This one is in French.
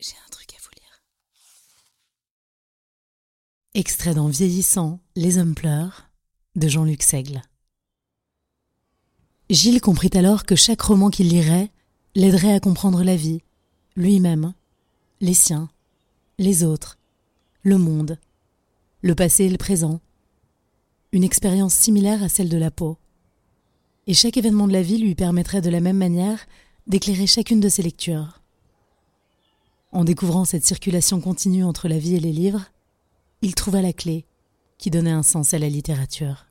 J'ai un truc à vous lire. Extrait dans Vieillissant, Les hommes pleurent de Jean-Luc Seigle. Gilles comprit alors que chaque roman qu'il lirait l'aiderait à comprendre la vie, lui-même, les siens, les autres, le monde, le passé et le présent. Une expérience similaire à celle de la peau. Et chaque événement de la vie lui permettrait de la même manière d'éclairer chacune de ses lectures. En découvrant cette circulation continue entre la vie et les livres, il trouva la clé qui donnait un sens à la littérature.